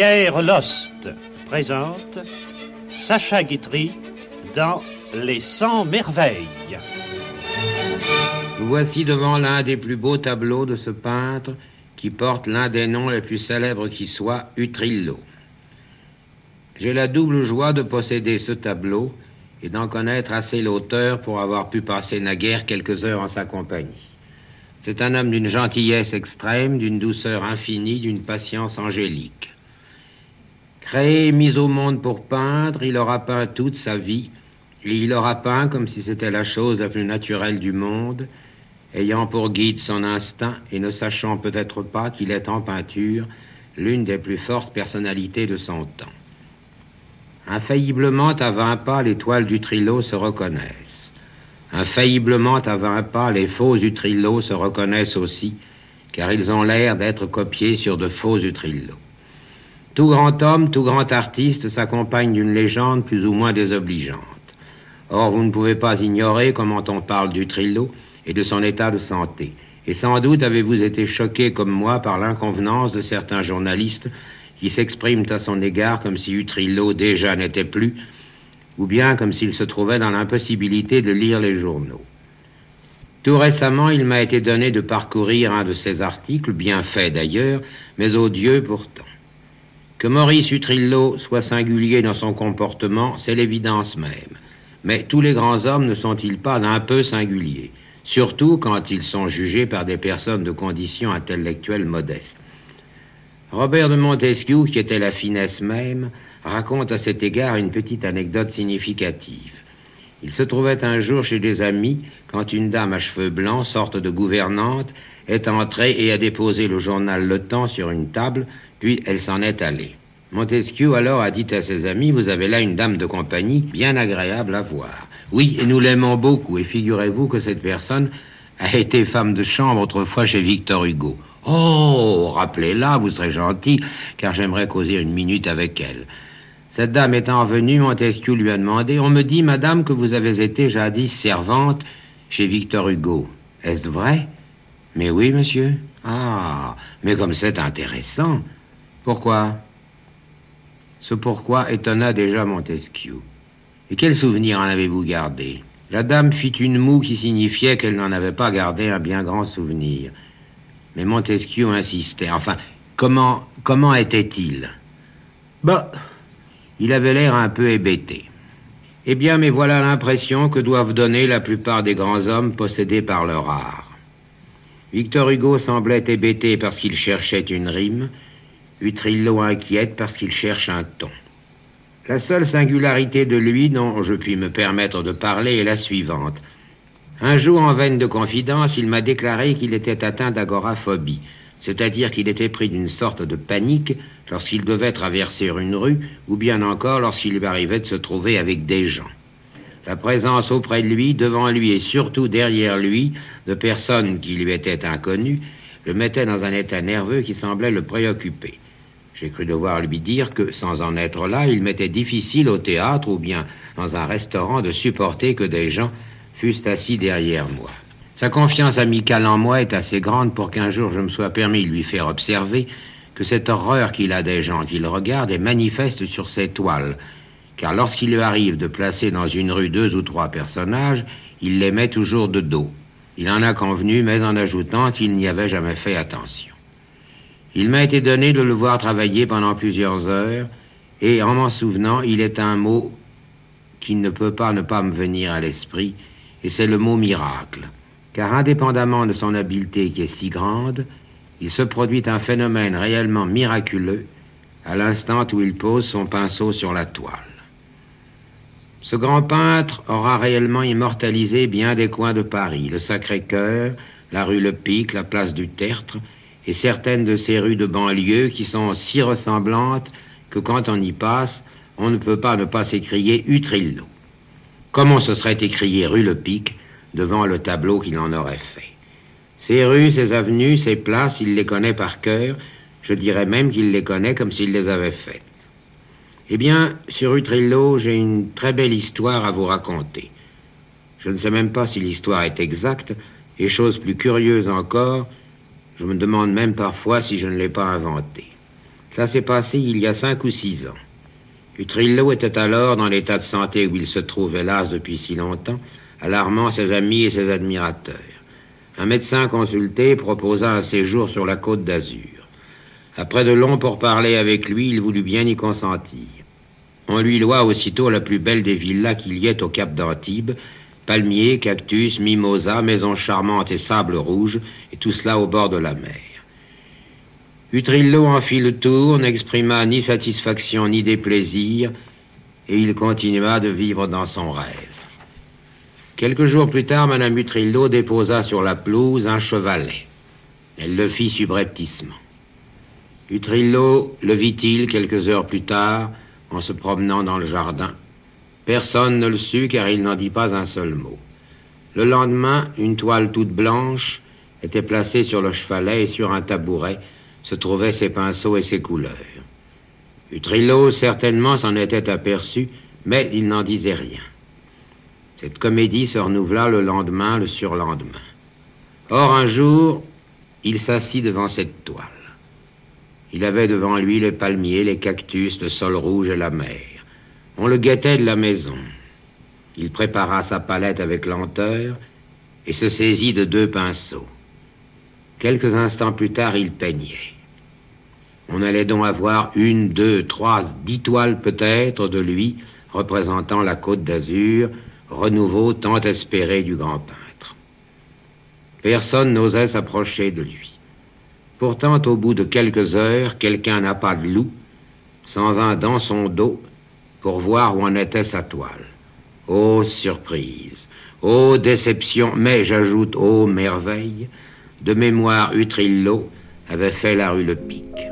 Pierre Lost présente Sacha Guitry dans Les Cent Merveilles. Voici devant l'un des plus beaux tableaux de ce peintre qui porte l'un des noms les plus célèbres qui soit, Utrillo. J'ai la double joie de posséder ce tableau et d'en connaître assez l'auteur pour avoir pu passer naguère quelques heures en sa compagnie. C'est un homme d'une gentillesse extrême, d'une douceur infinie, d'une patience angélique. Créé, mis au monde pour peindre, il aura peint toute sa vie, et il aura peint comme si c'était la chose la plus naturelle du monde, ayant pour guide son instinct et ne sachant peut-être pas qu'il est en peinture l'une des plus fortes personnalités de son temps. Infailliblement à vingt pas, les toiles du Trillo se reconnaissent. Infailliblement à vingt pas, les faux Utrillo se reconnaissent aussi, car ils ont l'air d'être copiés sur de faux Utrillo. Tout grand homme, tout grand artiste s'accompagne d'une légende plus ou moins désobligeante. Or, vous ne pouvez pas ignorer comment on parle du Trillo et de son état de santé. Et sans doute avez-vous été choqué comme moi par l'inconvenance de certains journalistes qui s'expriment à son égard comme si Utrillo déjà n'était plus, ou bien comme s'il se trouvait dans l'impossibilité de lire les journaux. Tout récemment, il m'a été donné de parcourir un de ces articles, bien fait d'ailleurs, mais odieux pourtant. Que Maurice Utrillo soit singulier dans son comportement, c'est l'évidence même. Mais tous les grands hommes ne sont-ils pas un peu singuliers, surtout quand ils sont jugés par des personnes de conditions intellectuelles modestes. Robert de Montesquieu, qui était la finesse même, raconte à cet égard une petite anecdote significative. Il se trouvait un jour chez des amis quand une dame à cheveux blancs, sorte de gouvernante, est entrée et a déposé le journal Le Temps sur une table, puis elle s'en est allée. Montesquieu alors a dit à ses amis, vous avez là une dame de compagnie bien agréable à voir. Oui, et nous l'aimons beaucoup, et figurez-vous que cette personne a été femme de chambre autrefois chez Victor Hugo. Oh, rappelez-la, vous serez gentil, car j'aimerais causer une minute avec elle. Cette dame étant venue, Montesquieu lui a demandé On me dit, madame, que vous avez été jadis servante chez Victor Hugo. Est-ce vrai Mais oui, monsieur. Ah, mais comme c'est intéressant. Pourquoi? Ce pourquoi étonna déjà Montesquieu. Et quel souvenir en avez-vous gardé? La dame fit une moue qui signifiait qu'elle n'en avait pas gardé un bien grand souvenir. Mais Montesquieu insistait. Enfin, comment, comment était-il? Bah, il avait l'air un peu hébété. Eh bien, mais voilà l'impression que doivent donner la plupart des grands hommes possédés par leur art. Victor Hugo semblait hébété parce qu'il cherchait une rime, Utrillo inquiète parce qu'il cherche un ton. La seule singularité de lui dont je puis me permettre de parler est la suivante. Un jour, en veine de confidence, il m'a déclaré qu'il était atteint d'agoraphobie, c'est-à-dire qu'il était pris d'une sorte de panique lorsqu'il devait traverser une rue, ou bien encore lorsqu'il lui arrivait de se trouver avec des gens. La présence auprès de lui, devant lui et surtout derrière lui, de personnes qui lui étaient inconnues, le mettait dans un état nerveux qui semblait le préoccuper. J'ai cru devoir lui dire que, sans en être là, il m'était difficile au théâtre ou bien dans un restaurant de supporter que des gens fussent assis derrière moi. Sa confiance amicale en moi est assez grande pour qu'un jour je me sois permis de lui faire observer que cette horreur qu'il a des gens qu'il regarde est manifeste sur ses toiles, car lorsqu'il lui arrive de placer dans une rue deux ou trois personnages, il les met toujours de dos. Il en a convenu, mais en ajoutant qu'il n'y avait jamais fait attention. Il m'a été donné de le voir travailler pendant plusieurs heures, et en m'en souvenant, il est un mot qui ne peut pas ne pas me venir à l'esprit, et c'est le mot miracle. Car indépendamment de son habileté qui est si grande, il se produit un phénomène réellement miraculeux à l'instant où il pose son pinceau sur la toile. Ce grand peintre aura réellement immortalisé bien des coins de Paris, le Sacré-Cœur, la rue Le Pic, la place du Tertre, et certaines de ces rues de banlieue qui sont si ressemblantes que quand on y passe, on ne peut pas ne pas s'écrier Utrillo. Comment se serait écrié rue Le Pic devant le tableau qu'il en aurait fait? Ces rues, ces avenues, ces places, il les connaît par cœur, je dirais même qu'il les connaît comme s'il les avait faites. Eh bien, sur Utrillo, j'ai une très belle histoire à vous raconter. Je ne sais même pas si l'histoire est exacte, et chose plus curieuse encore, je me demande même parfois si je ne l'ai pas inventée. Ça s'est passé il y a cinq ou six ans. Utrillo était alors dans l'état de santé où il se trouve, hélas, depuis si longtemps, alarmant ses amis et ses admirateurs. Un médecin consulté proposa un séjour sur la côte d'Azur. Après de longs pourparlers avec lui, il voulut bien y consentir. On lui loua aussitôt la plus belle des villas qu'il y ait au cap d'Antibes, palmiers, cactus, mimosas, maisons charmantes et sable rouge, et tout cela au bord de la mer. Utrillo en fit le tour, n'exprima ni satisfaction ni déplaisir, et il continua de vivre dans son rêve. Quelques jours plus tard, Madame Utrillo déposa sur la pelouse un chevalet. Elle le fit subrepticement. Utrillo le vit-il quelques heures plus tard en se promenant dans le jardin. Personne ne le sut car il n'en dit pas un seul mot. Le lendemain, une toile toute blanche était placée sur le chevalet et sur un tabouret se trouvaient ses pinceaux et ses couleurs. Utrillo certainement s'en était aperçu, mais il n'en disait rien. Cette comédie se renouvela le lendemain, le surlendemain. Or, un jour, il s'assit devant cette toile. Il avait devant lui les palmiers, les cactus, le sol rouge et la mer. On le guettait de la maison. Il prépara sa palette avec lenteur et se saisit de deux pinceaux. Quelques instants plus tard, il peignait. On allait donc avoir une, deux, trois, dix toiles peut-être de lui représentant la côte d'Azur, renouveau tant espéré du grand peintre. Personne n'osait s'approcher de lui. Pourtant, au bout de quelques heures, quelqu'un n'a pas de loup, s'en vint dans son dos pour voir où en était sa toile. Oh surprise, oh déception, mais j'ajoute oh merveille, de mémoire Utrillo avait fait la rue Le Pic.